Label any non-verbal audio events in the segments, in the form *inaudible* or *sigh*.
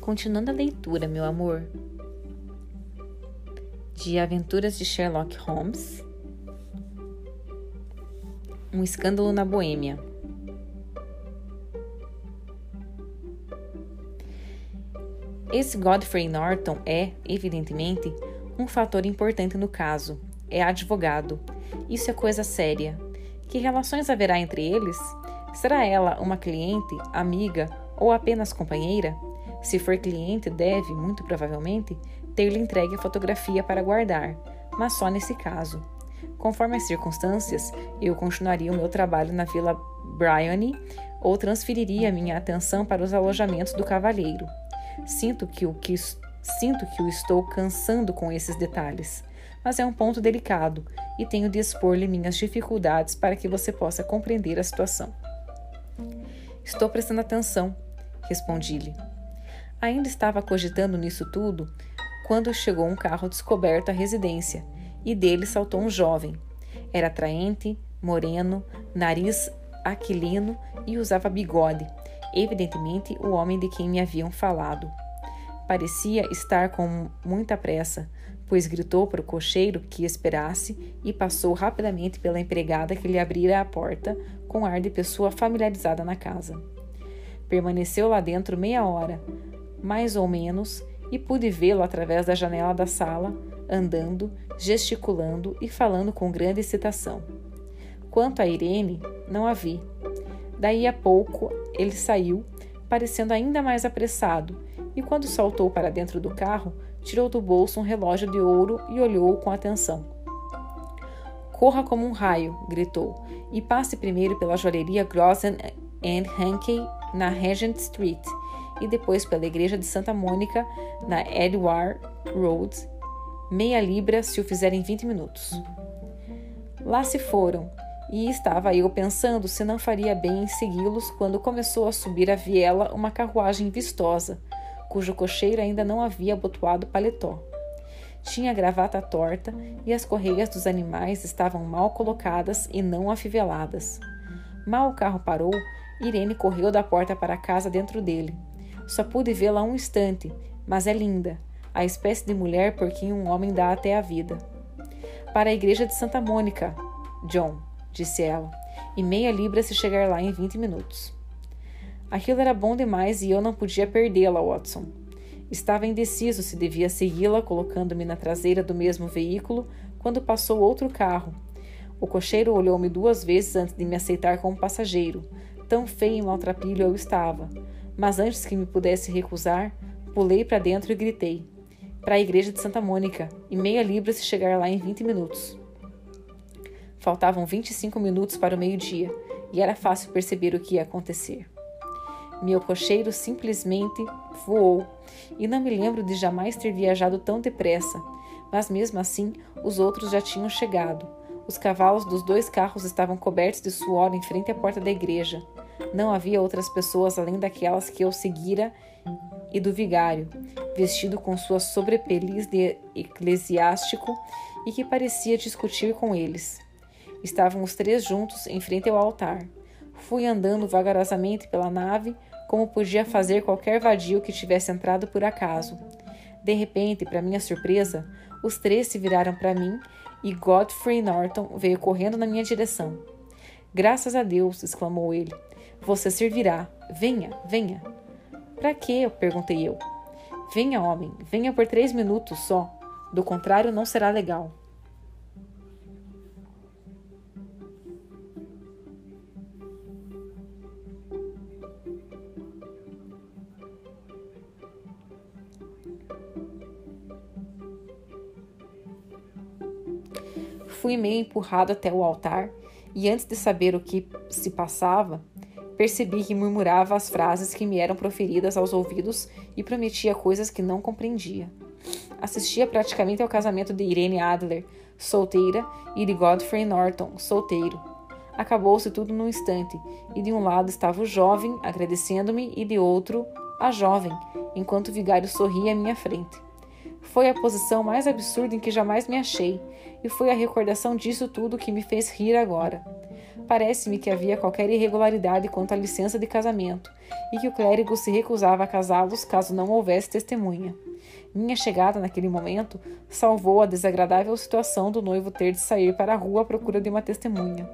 Continuando a leitura, meu amor. De Aventuras de Sherlock Holmes. Um escândalo na Boêmia. Esse Godfrey Norton é, evidentemente, um fator importante no caso. É advogado. Isso é coisa séria. Que relações haverá entre eles? Será ela uma cliente, amiga ou apenas companheira? Se for cliente, deve, muito provavelmente, ter-lhe entregue a fotografia para guardar, mas só nesse caso. Conforme as circunstâncias, eu continuaria o meu trabalho na Vila Bryony ou transferiria minha atenção para os alojamentos do cavalheiro. Sinto que o que sinto que o estou cansando com esses detalhes, mas é um ponto delicado e tenho de expor-lhe minhas dificuldades para que você possa compreender a situação. Estou prestando atenção, respondi-lhe. Ainda estava cogitando nisso tudo quando chegou um carro descoberto à residência e dele saltou um jovem. Era atraente, moreno, nariz aquilino e usava bigode, evidentemente o homem de quem me haviam falado. Parecia estar com muita pressa, pois gritou para o cocheiro que esperasse e passou rapidamente pela empregada que lhe abrira a porta com ar de pessoa familiarizada na casa. Permaneceu lá dentro meia hora, mais ou menos, e pude vê-lo através da janela da sala, andando, gesticulando e falando com grande excitação. Quanto a Irene, não a vi. Daí a pouco ele saiu, parecendo ainda mais apressado, e quando saltou para dentro do carro, tirou do bolso um relógio de ouro e olhou-o com atenção. Corra como um raio, gritou, e passe primeiro pela joalheria Grossen and Hankey na Regent Street e depois pela igreja de Santa Mônica, na Edward Road, meia libra se o fizer em 20 minutos. Lá se foram, e estava eu pensando se não faria bem em segui-los quando começou a subir a viela uma carruagem vistosa, cujo cocheiro ainda não havia abotoado paletó. Tinha gravata torta e as correias dos animais estavam mal colocadas e não afiveladas. Mal o carro parou, Irene correu da porta para a casa dentro dele. Só pude vê-la um instante, mas é linda, a espécie de mulher por quem um homem dá até a vida. Para a igreja de Santa Mônica, John, disse ela, e meia libra se chegar lá em vinte minutos. Aquilo era bom demais e eu não podia perdê-la, Watson. Estava indeciso se devia segui-la, colocando-me na traseira do mesmo veículo, quando passou outro carro. O cocheiro olhou-me duas vezes antes de me aceitar como passageiro. Tão feio e maltrapilho eu estava mas antes que me pudesse recusar, pulei para dentro e gritei: Para a igreja de Santa Mônica, e meia libra se chegar lá em 20 minutos. Faltavam 25 minutos para o meio-dia e era fácil perceber o que ia acontecer. Meu cocheiro simplesmente voou e não me lembro de jamais ter viajado tão depressa, mas mesmo assim os outros já tinham chegado. Os cavalos dos dois carros estavam cobertos de suor em frente à porta da igreja. Não havia outras pessoas além daquelas que eu seguira e do vigário, vestido com sua sobrepeliz de eclesiástico e que parecia discutir com eles. Estavam os três juntos em frente ao altar. Fui andando vagarosamente pela nave, como podia fazer qualquer vadio que tivesse entrado por acaso. De repente, para minha surpresa, os três se viraram para mim e Godfrey Norton veio correndo na minha direção. Graças a Deus! exclamou ele. Você servirá. Venha, venha. Para quê? perguntei eu. Venha, homem, venha por três minutos só. Do contrário, não será legal. Fui meio empurrado até o altar e, antes de saber o que se passava, Percebi que murmurava as frases que me eram proferidas aos ouvidos e prometia coisas que não compreendia. Assistia praticamente ao casamento de Irene Adler, solteira, e de Godfrey Norton, solteiro. Acabou-se tudo num instante, e de um lado estava o jovem, agradecendo-me, e de outro, a jovem, enquanto o vigário sorria à minha frente. Foi a posição mais absurda em que jamais me achei, e foi a recordação disso tudo que me fez rir agora. Parece-me que havia qualquer irregularidade quanto à licença de casamento e que o clérigo se recusava a casá-los caso não houvesse testemunha. Minha chegada naquele momento salvou a desagradável situação do noivo ter de sair para a rua à procura de uma testemunha.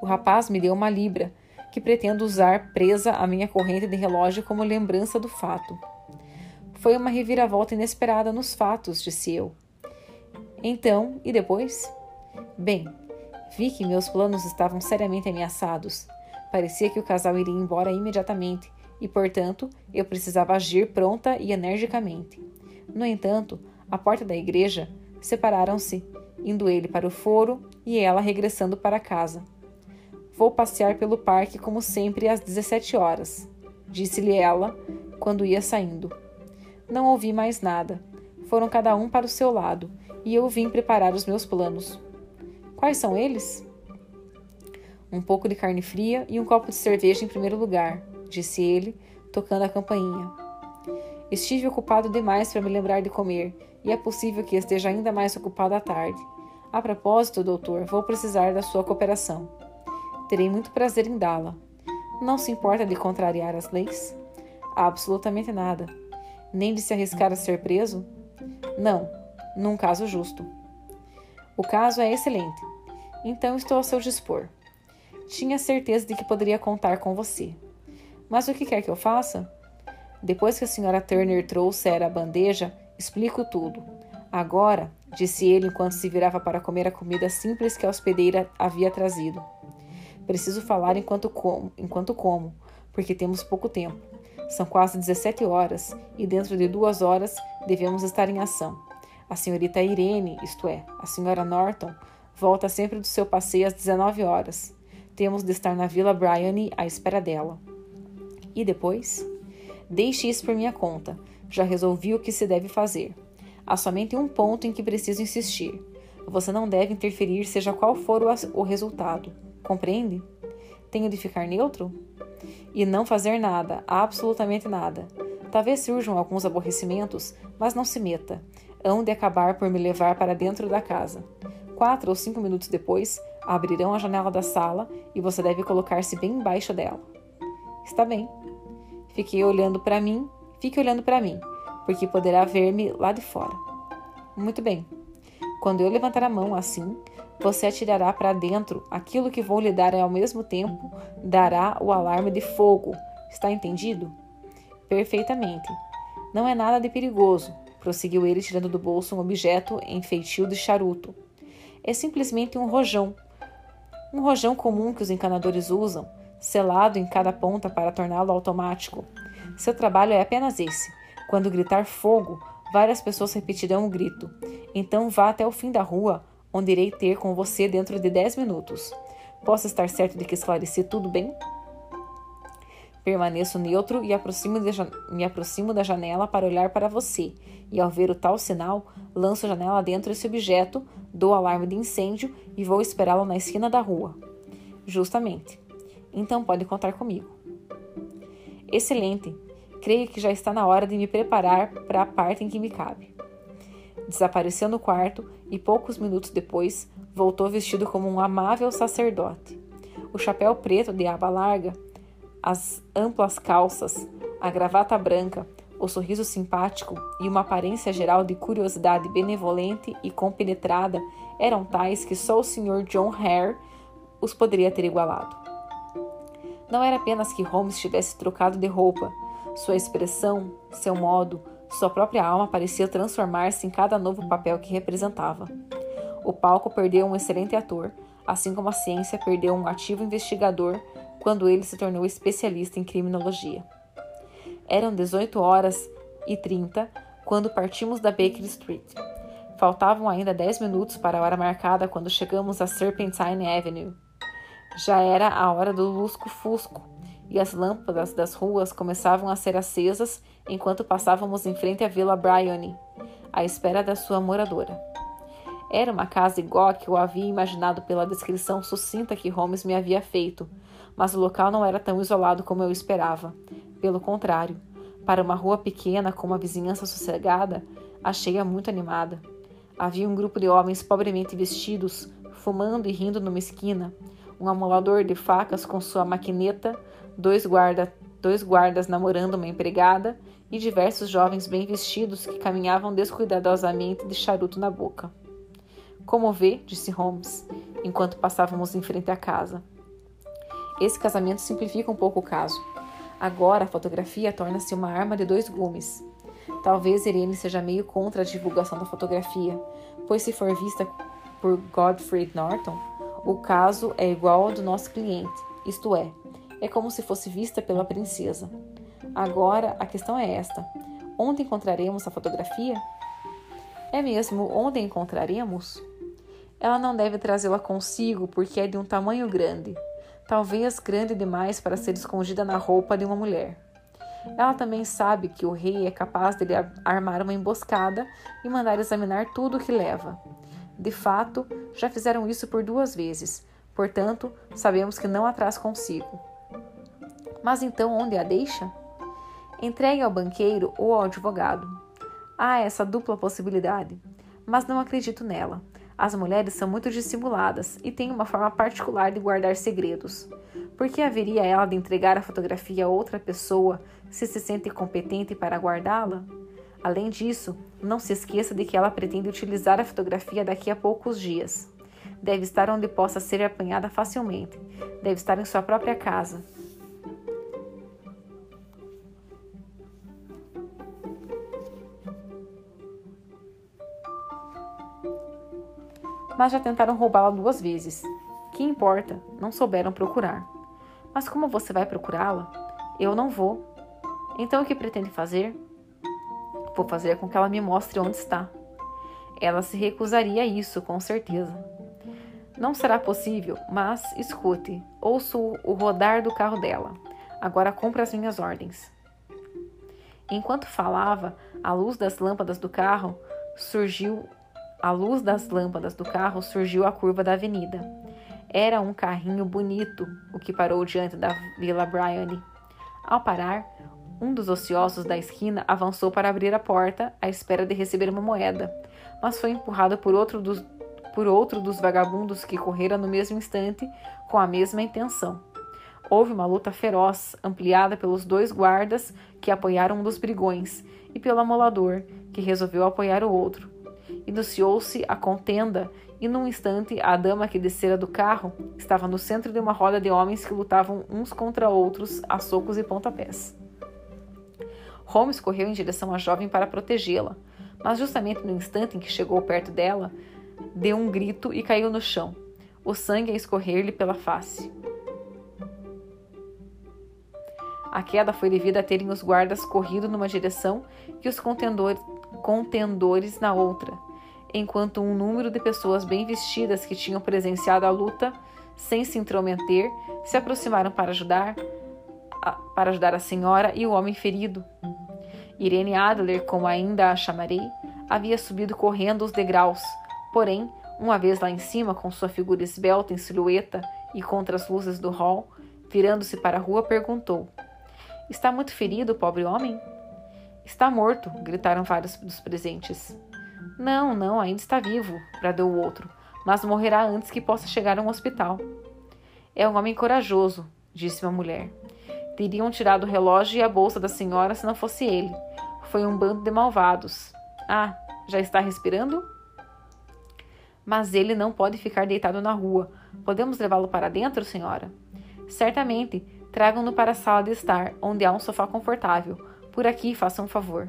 O rapaz me deu uma libra, que pretendo usar presa à minha corrente de relógio como lembrança do fato. Foi uma reviravolta inesperada nos fatos, disse eu. Então, e depois? Bem, vi que meus planos estavam seriamente ameaçados. Parecia que o casal iria embora imediatamente e, portanto, eu precisava agir pronta e energicamente. No entanto, à porta da igreja, separaram-se, indo ele para o foro e ela regressando para casa. Vou passear pelo parque como sempre às 17 horas, disse-lhe ela quando ia saindo. Não ouvi mais nada. Foram cada um para o seu lado e eu vim preparar os meus planos. Quais são eles? Um pouco de carne fria e um copo de cerveja em primeiro lugar, disse ele, tocando a campainha. Estive ocupado demais para me lembrar de comer, e é possível que esteja ainda mais ocupado à tarde. A propósito, doutor, vou precisar da sua cooperação. Terei muito prazer em dá-la. Não se importa de contrariar as leis? Absolutamente nada. Nem de se arriscar a ser preso? Não, num caso justo. O caso é excelente. Então estou ao seu dispor. Tinha certeza de que poderia contar com você. Mas o que quer que eu faça? Depois que a senhora Turner trouxer a bandeja, explico tudo. Agora, disse ele enquanto se virava para comer a comida simples que a hospedeira havia trazido. Preciso falar enquanto como, enquanto como, porque temos pouco tempo. São quase 17 horas e dentro de duas horas devemos estar em ação. A senhorita Irene, isto é, a senhora Norton, volta sempre do seu passeio às 19 horas. Temos de estar na Vila Bryony à espera dela. E depois? Deixe isso por minha conta. Já resolvi o que se deve fazer. Há somente um ponto em que preciso insistir. Você não deve interferir, seja qual for o resultado. Compreende? Tenho de ficar neutro? E não fazer nada, absolutamente nada. Talvez surjam alguns aborrecimentos, mas não se meta. Hão de acabar por me levar para dentro da casa. Quatro ou cinco minutos depois, abrirão a janela da sala e você deve colocar-se bem embaixo dela. Está bem. Fiquei olhando para mim, fique olhando para mim, porque poderá ver-me lá de fora. Muito bem. Quando eu levantar a mão assim, você atirará para dentro aquilo que vou lhe dar e ao mesmo tempo dará o alarme de fogo. Está entendido? Perfeitamente. Não é nada de perigoso, prosseguiu ele tirando do bolso um objeto em feitio de charuto. É simplesmente um rojão. Um rojão comum que os encanadores usam, selado em cada ponta para torná-lo automático. Seu trabalho é apenas esse. Quando gritar fogo, várias pessoas repetirão o grito. Então vá até o fim da rua, onde irei ter com você dentro de dez minutos. Posso estar certo de que esclareci tudo bem? Permaneço neutro e aproximo me aproximo da janela para olhar para você, e ao ver o tal sinal, lanço a janela dentro desse objeto, dou alarme de incêndio e vou esperá-lo na esquina da rua. Justamente. Então pode contar comigo. Excelente. Creio que já está na hora de me preparar para a parte em que me cabe. Desapareceu no quarto e poucos minutos depois voltou vestido como um amável sacerdote. O chapéu preto de aba larga, as amplas calças, a gravata branca, o sorriso simpático e uma aparência geral de curiosidade benevolente e compenetrada eram tais que só o Sr. John Hare os poderia ter igualado. Não era apenas que Holmes tivesse trocado de roupa, sua expressão, seu modo, sua própria alma parecia transformar-se em cada novo papel que representava. O palco perdeu um excelente ator, assim como a ciência perdeu um ativo investigador quando ele se tornou especialista em criminologia. Eram 18 horas e 30 quando partimos da Baker Street. Faltavam ainda 10 minutos para a hora marcada quando chegamos a Serpentine Avenue. Já era a hora do lusco-fusco e as lâmpadas das ruas começavam a ser acesas enquanto passávamos em frente à Vila Bryony, à espera da sua moradora. Era uma casa igual a que eu havia imaginado pela descrição sucinta que Holmes me havia feito, mas o local não era tão isolado como eu esperava. Pelo contrário, para uma rua pequena com uma vizinhança sossegada, achei-a muito animada. Havia um grupo de homens pobremente vestidos, fumando e rindo numa esquina, um amolador de facas com sua maquineta, dois, guarda, dois guardas namorando uma empregada e diversos jovens bem vestidos que caminhavam descuidadosamente de charuto na boca. Como vê, disse Holmes, enquanto passávamos em frente à casa. Esse casamento simplifica um pouco o caso. Agora a fotografia torna-se uma arma de dois gumes. Talvez Irene seja meio contra a divulgação da fotografia, pois se for vista por Godfrey Norton, o caso é igual ao do nosso cliente, isto é, é como se fosse vista pela princesa. Agora a questão é esta: onde encontraremos a fotografia? É mesmo onde encontraremos? Ela não deve trazê-la consigo porque é de um tamanho grande talvez grande demais para ser escondida na roupa de uma mulher. Ela também sabe que o rei é capaz de armar uma emboscada e mandar examinar tudo o que leva. De fato, já fizeram isso por duas vezes, portanto, sabemos que não a traz consigo. Mas então onde a deixa? Entregue ao banqueiro ou ao advogado. Há essa dupla possibilidade, mas não acredito nela. As mulheres são muito dissimuladas e têm uma forma particular de guardar segredos. Por que haveria ela de entregar a fotografia a outra pessoa se se sente competente para guardá-la? Além disso, não se esqueça de que ela pretende utilizar a fotografia daqui a poucos dias. Deve estar onde possa ser apanhada facilmente. Deve estar em sua própria casa. Mas já tentaram roubá-la duas vezes. Que importa? Não souberam procurar. Mas como você vai procurá-la? Eu não vou. Então o que pretende fazer? Vou fazer com que ela me mostre onde está. Ela se recusaria a isso, com certeza. Não será possível, mas escute, ouço o rodar do carro dela. Agora cumpra as minhas ordens. Enquanto falava, a luz das lâmpadas do carro surgiu à luz das lâmpadas do carro surgiu a curva da avenida. Era um carrinho bonito o que parou diante da Vila Bryony. Ao parar, um dos ociosos da esquina avançou para abrir a porta à espera de receber uma moeda, mas foi empurrado por outro dos, por outro dos vagabundos que correra no mesmo instante com a mesma intenção. Houve uma luta feroz, ampliada pelos dois guardas que apoiaram um dos brigões e pelo amolador, que resolveu apoiar o outro. Iniciou-se a contenda e, num instante, a dama que descera do carro estava no centro de uma roda de homens que lutavam uns contra outros a socos e pontapés. Holmes correu em direção à jovem para protegê-la, mas justamente no instante em que chegou perto dela, deu um grito e caiu no chão, o sangue a escorrer-lhe pela face. A queda foi devido a terem os guardas corrido numa direção e os contendores na outra, enquanto um número de pessoas bem vestidas que tinham presenciado a luta, sem se intrometer, se aproximaram para ajudar a, para ajudar a senhora e o homem ferido. Irene Adler, como ainda a chamarei, havia subido correndo os degraus, porém, uma vez lá em cima, com sua figura esbelta em silhueta e contra as luzes do hall, virando-se para a rua, perguntou: Está muito ferido, pobre homem? Está morto, gritaram vários dos presentes. Não, não, ainda está vivo, bradou o outro, mas morrerá antes que possa chegar a um hospital. É um homem corajoso, disse uma mulher. Teriam tirado o relógio e a bolsa da senhora se não fosse ele. Foi um bando de malvados. Ah, já está respirando? Mas ele não pode ficar deitado na rua. Podemos levá-lo para dentro, senhora? Certamente. Tragam-no para a sala de estar, onde há um sofá confortável. Por aqui, façam um favor.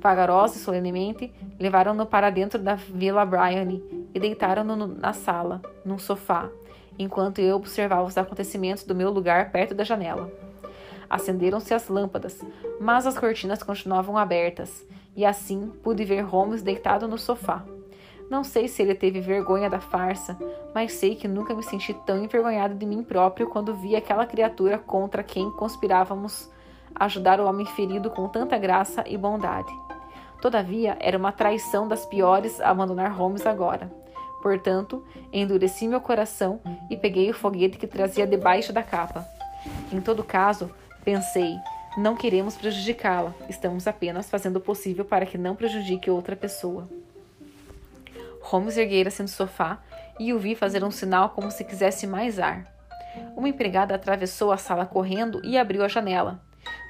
Vagarosa e solenemente, levaram-no para dentro da Vila Bryony e deitaram-no na sala, num sofá, enquanto eu observava os acontecimentos do meu lugar perto da janela. Acenderam-se as lâmpadas, mas as cortinas continuavam abertas, e assim pude ver Holmes deitado no sofá. Não sei se ele teve vergonha da farsa, mas sei que nunca me senti tão envergonhado de mim próprio quando vi aquela criatura contra quem conspirávamos ajudar o homem ferido com tanta graça e bondade. Todavia, era uma traição das piores abandonar Holmes agora. Portanto, endureci meu coração e peguei o foguete que trazia debaixo da capa. Em todo caso, pensei, não queremos prejudicá-la, estamos apenas fazendo o possível para que não prejudique outra pessoa. Holmes erguera-se no sofá e o vi fazer um sinal como se quisesse mais ar. Uma empregada atravessou a sala correndo e abriu a janela.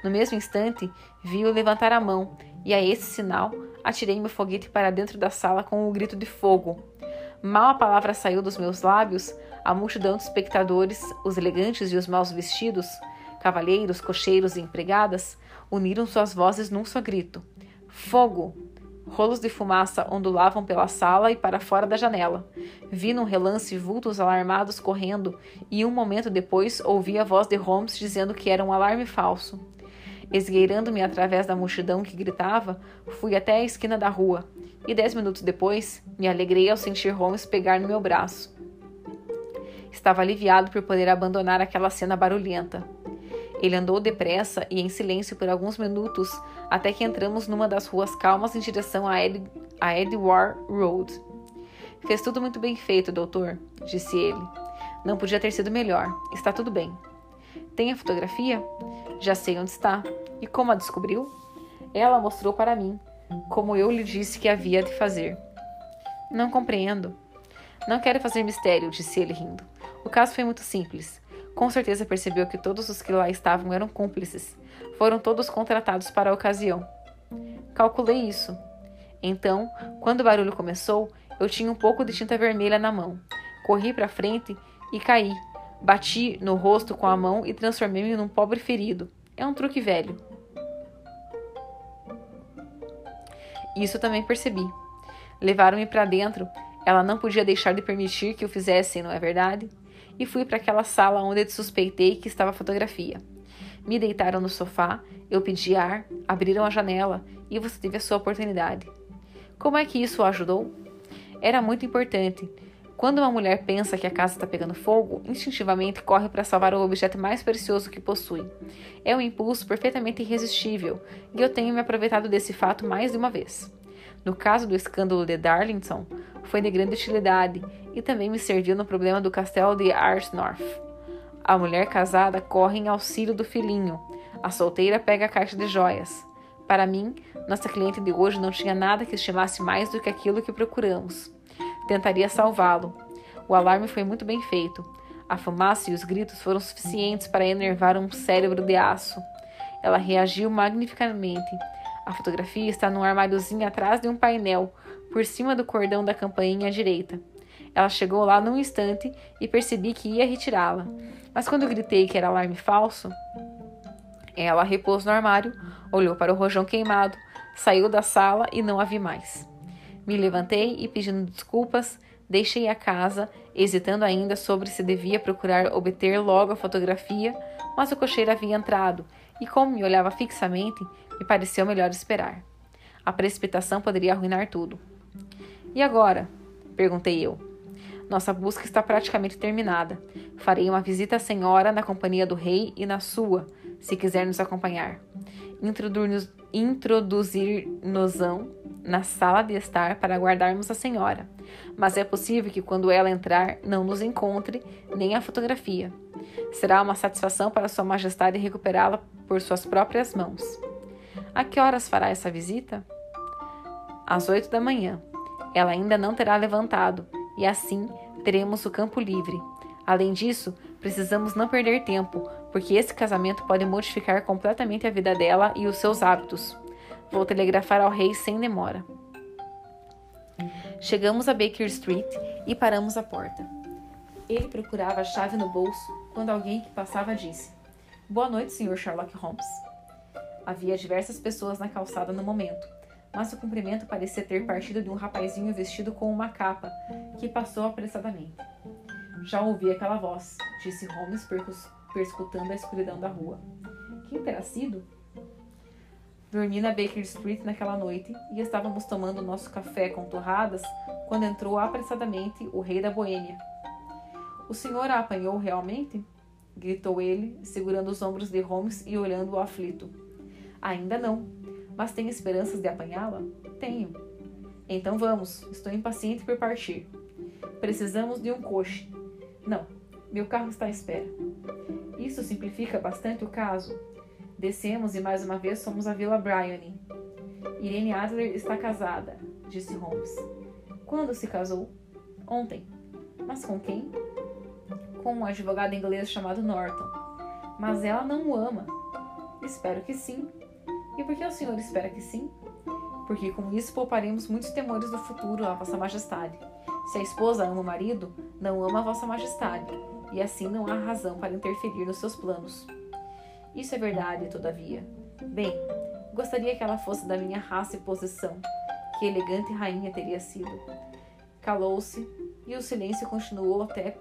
No mesmo instante, vi-o levantar a mão, e a esse sinal atirei meu foguete para dentro da sala com um grito de fogo. Mal a palavra saiu dos meus lábios, a multidão de espectadores, os elegantes e os mal vestidos, cavalheiros, cocheiros e empregadas, uniram suas vozes num só grito: Fogo! Rolos de fumaça ondulavam pela sala e para fora da janela. Vi num relance vultos alarmados correndo e um momento depois ouvi a voz de Holmes dizendo que era um alarme falso. Esgueirando-me através da multidão que gritava, fui até a esquina da rua e dez minutos depois me alegrei ao sentir Holmes pegar no meu braço. Estava aliviado por poder abandonar aquela cena barulhenta. Ele andou depressa e em silêncio por alguns minutos até que entramos numa das ruas calmas em direção a, Ed a Edward Road. Fez tudo muito bem feito, doutor, disse ele. Não podia ter sido melhor. Está tudo bem. Tem a fotografia? Já sei onde está. E como a descobriu? Ela mostrou para mim, como eu lhe disse que havia de fazer. Não compreendo. Não quero fazer mistério, disse ele rindo. O caso foi muito simples. Com certeza percebeu que todos os que lá estavam eram cúmplices. Foram todos contratados para a ocasião. Calculei isso. Então, quando o barulho começou, eu tinha um pouco de tinta vermelha na mão. Corri para frente e caí. Bati no rosto com a mão e transformei-me num pobre ferido. É um truque velho. Isso também percebi. Levaram-me para dentro. Ela não podia deixar de permitir que o fizessem, não é verdade? e fui para aquela sala onde suspeitei que estava a fotografia. Me deitaram no sofá, eu pedi ar, abriram a janela e você teve a sua oportunidade. Como é que isso o ajudou? Era muito importante. Quando uma mulher pensa que a casa está pegando fogo, instintivamente corre para salvar o objeto mais precioso que possui. É um impulso perfeitamente irresistível e eu tenho me aproveitado desse fato mais de uma vez. No caso do escândalo de Darlington, foi de grande utilidade e também me serviu no problema do castelo de Arsnorth. A mulher casada corre em auxílio do filhinho, a solteira pega a caixa de joias. Para mim, nossa cliente de hoje não tinha nada que estimasse mais do que aquilo que procuramos. Tentaria salvá-lo. O alarme foi muito bem feito. A fumaça e os gritos foram suficientes para enervar um cérebro de aço. Ela reagiu magnificamente. A fotografia está num armáriozinho atrás de um painel, por cima do cordão da campainha à direita. Ela chegou lá num instante e percebi que ia retirá-la. Mas quando gritei que era alarme falso, ela repôs no armário, olhou para o rojão queimado, saiu da sala e não a vi mais. Me levantei e, pedindo desculpas, deixei a casa, hesitando ainda sobre se devia procurar obter logo a fotografia, mas o cocheiro havia entrado e, como me olhava fixamente, me pareceu melhor esperar. A precipitação poderia arruinar tudo. E agora? perguntei eu. Nossa busca está praticamente terminada. Farei uma visita à senhora na companhia do rei e na sua, se quiser nos acompanhar. Introduzir-nos na sala de estar para aguardarmos a senhora. Mas é possível que quando ela entrar não nos encontre nem a fotografia. Será uma satisfação para Sua Majestade recuperá-la por suas próprias mãos. A que horas fará essa visita? Às oito da manhã ela ainda não terá levantado, e assim teremos o campo livre. Além disso, precisamos não perder tempo, porque esse casamento pode modificar completamente a vida dela e os seus hábitos. Vou telegrafar ao rei sem demora. Chegamos a Baker Street e paramos à porta. Ele procurava a chave no bolso quando alguém que passava disse: Boa noite, Sr. Sherlock Holmes. Havia diversas pessoas na calçada no momento, mas o cumprimento parecia ter partido de um rapazinho vestido com uma capa, que passou apressadamente. Já ouvi aquela voz, disse Holmes, perscutando a escuridão da rua. Quem terá sido? Dormi na Baker Street naquela noite e estávamos tomando nosso café com torradas quando entrou apressadamente o rei da Boêmia. O senhor a apanhou realmente? gritou ele, segurando os ombros de Holmes e olhando-o aflito. Ainda não, mas tem esperanças de apanhá-la? Tenho. Então vamos, estou impaciente por partir. Precisamos de um coche. Não, meu carro está à espera. Isso simplifica bastante o caso. Descemos e mais uma vez fomos à Vila Bryony. Irene Adler está casada, disse Holmes. Quando se casou? Ontem. Mas com quem? Com um advogado inglês chamado Norton. Mas ela não o ama. Espero que sim. E por que o senhor espera que sim? Porque com isso pouparemos muitos temores do futuro a Vossa Majestade. Se a esposa ama o marido, não ama a Vossa Majestade, e assim não há razão para interferir nos seus planos. Isso é verdade, todavia. Bem, gostaria que ela fosse da minha raça e posição. Que elegante rainha teria sido. Calou-se e o silêncio continuou até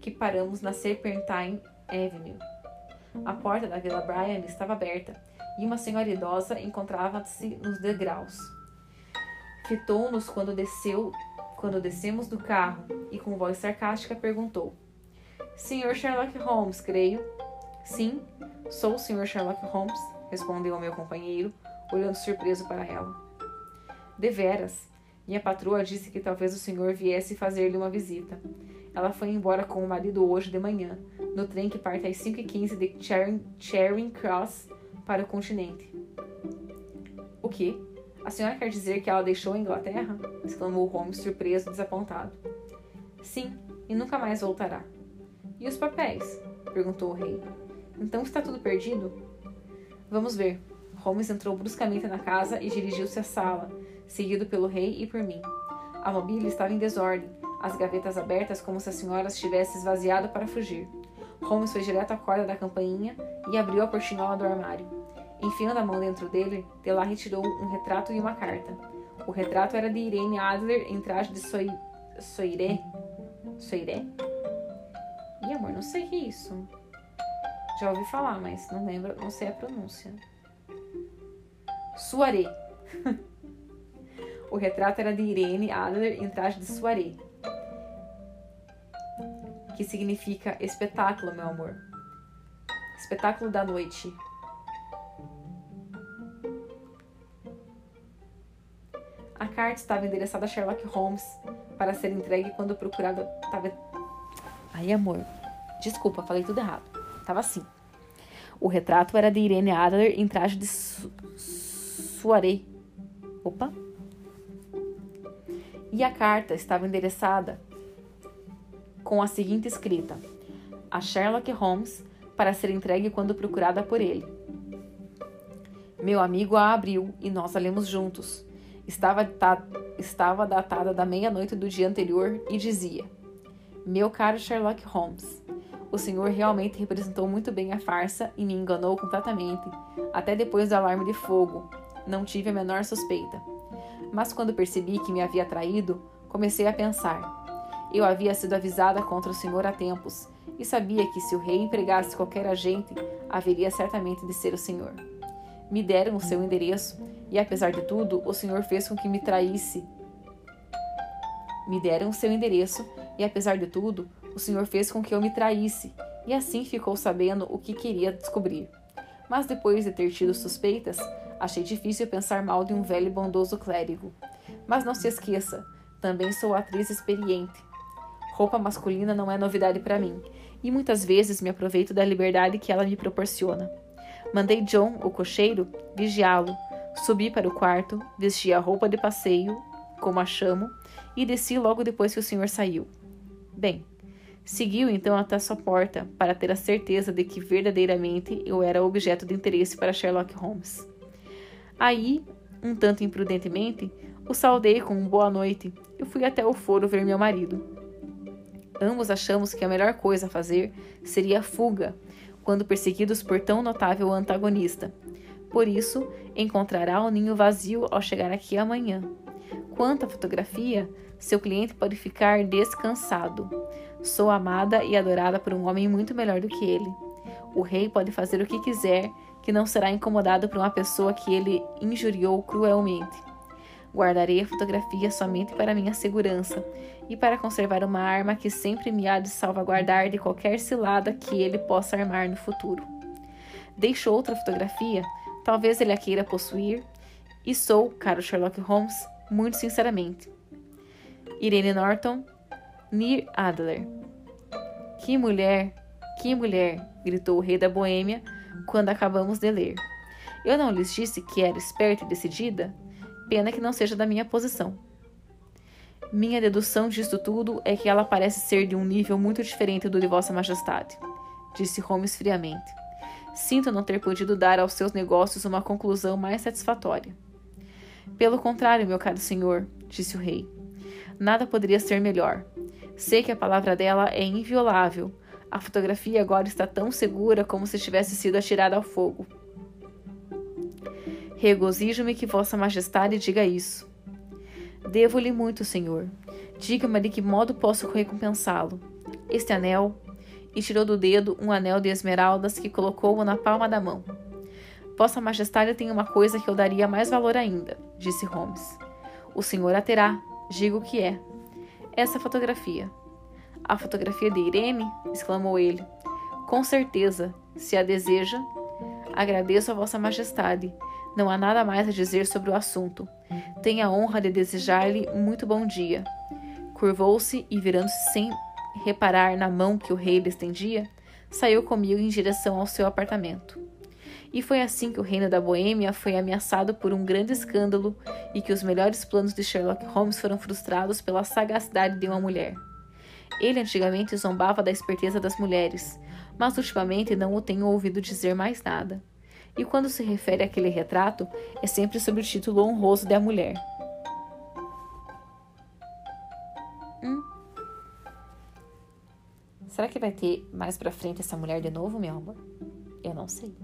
que paramos na Serpentine Avenue. A porta da Vila Bryan estava aberta e uma senhora idosa encontrava-se nos degraus. Fitou-nos quando desceu, quando descemos do carro e com voz sarcástica perguntou: Senhor Sherlock Holmes, creio. Sim, sou o Sr. Sherlock Holmes, respondeu o meu companheiro, olhando surpreso para ela. Deveras. Minha patroa disse que talvez o senhor viesse fazer-lhe uma visita. Ela foi embora com o marido hoje de manhã, no trem que parte às 5h15 de Charing, Charing Cross para o continente. O que? A senhora quer dizer que ela deixou a Inglaterra? exclamou Holmes, surpreso e desapontado. Sim, e nunca mais voltará. E os papéis? perguntou o rei. Então está tudo perdido? Vamos ver. Holmes entrou bruscamente na casa e dirigiu-se à sala, seguido pelo rei e por mim. A mobília estava em desordem, as gavetas abertas como se a senhora as tivesse esvaziado para fugir. Holmes foi direto à corda da campainha e abriu a portinhola do armário. Enfiando a mão dentro dele, de lá retirou um retrato e uma carta. O retrato era de Irene Adler em traje de soi... soiré. Soiré? Não sei o que é isso. Já ouvi falar, mas não lembro, não sei a pronúncia. Soirée. *laughs* o retrato era de Irene Adler em traje de soirée. Que significa espetáculo, meu amor. Espetáculo da noite. A carta estava endereçada a Sherlock Holmes para ser entregue quando procurado. Tava... Aí, amor. Desculpa, falei tudo errado. Tava assim. O retrato era de Irene Adler em traje de su soirée. Opa! E a carta estava endereçada com a seguinte escrita: A Sherlock Holmes, para ser entregue quando procurada por ele. Meu amigo a abriu e nós a lemos juntos. Estava, estava datada da meia-noite do dia anterior e dizia: Meu caro Sherlock Holmes, o senhor realmente representou muito bem a farsa e me enganou completamente, até depois do alarme de fogo. Não tive a menor suspeita. Mas quando percebi que me havia traído, comecei a pensar. Eu havia sido avisada contra o senhor há tempos e sabia que se o rei empregasse qualquer agente, haveria certamente de ser o senhor. Me deram o seu endereço e, apesar de tudo, o senhor fez com que me traísse. Me deram o seu endereço e, apesar de tudo, o Senhor fez com que eu me traísse, e assim ficou sabendo o que queria descobrir. Mas depois de ter tido suspeitas, achei difícil pensar mal de um velho e bondoso clérigo. Mas não se esqueça, também sou atriz experiente. Roupa masculina não é novidade para mim, e muitas vezes me aproveito da liberdade que ela me proporciona. Mandei John, o cocheiro, vigiá-lo. Subi para o quarto, vesti a roupa de passeio, como a chamo, e desci logo depois que o senhor saiu. Bem, Seguiu então até sua porta para ter a certeza de que verdadeiramente eu era objeto de interesse para Sherlock Holmes. Aí, um tanto imprudentemente, o saudei com um boa noite e fui até o foro ver meu marido. Ambos achamos que a melhor coisa a fazer seria a fuga, quando perseguidos por tão notável antagonista. Por isso, encontrará o ninho vazio ao chegar aqui amanhã. Quanto à fotografia, seu cliente pode ficar descansado. Sou amada e adorada por um homem muito melhor do que ele. O rei pode fazer o que quiser, que não será incomodado por uma pessoa que ele injuriou cruelmente. Guardarei a fotografia somente para minha segurança e para conservar uma arma que sempre me há de salvaguardar de qualquer cilada que ele possa armar no futuro. Deixo outra fotografia, talvez ele a queira possuir, e sou, caro Sherlock Holmes, muito sinceramente. Irene Norton, Nir Adler. Que mulher, que mulher! gritou o rei da Boêmia quando acabamos de ler. Eu não lhes disse que era esperta e decidida? Pena que não seja da minha posição. Minha dedução disto tudo é que ela parece ser de um nível muito diferente do de Vossa Majestade, disse Holmes friamente. Sinto não ter podido dar aos seus negócios uma conclusão mais satisfatória. Pelo contrário, meu caro senhor, disse o rei. Nada poderia ser melhor. Sei que a palavra dela é inviolável. A fotografia agora está tão segura como se tivesse sido atirada ao fogo. Regozijo-me que Vossa Majestade diga isso. Devo-lhe muito, senhor. Diga-me de que modo posso recompensá-lo. Este anel. E tirou do dedo um anel de esmeraldas que colocou-o na palma da mão. Vossa Majestade tem uma coisa que eu daria mais valor ainda, disse Holmes. O senhor a terá, digo que é. Essa fotografia. A fotografia de Irene? exclamou ele. Com certeza, se a deseja. Agradeço a Vossa Majestade. Não há nada mais a dizer sobre o assunto. Tenho a honra de desejar-lhe muito bom dia. Curvou-se e, virando-se sem reparar na mão que o rei lhe estendia, saiu comigo em direção ao seu apartamento. E foi assim que o reino da Boêmia foi ameaçado por um grande escândalo e que os melhores planos de Sherlock Holmes foram frustrados pela sagacidade de uma mulher. Ele antigamente zombava da esperteza das mulheres, mas ultimamente não o tenho ouvido dizer mais nada. E quando se refere àquele retrato, é sempre sob o título honroso de a mulher. Hum. Será que vai ter mais pra frente essa mulher de novo, meu amor? Eu não sei.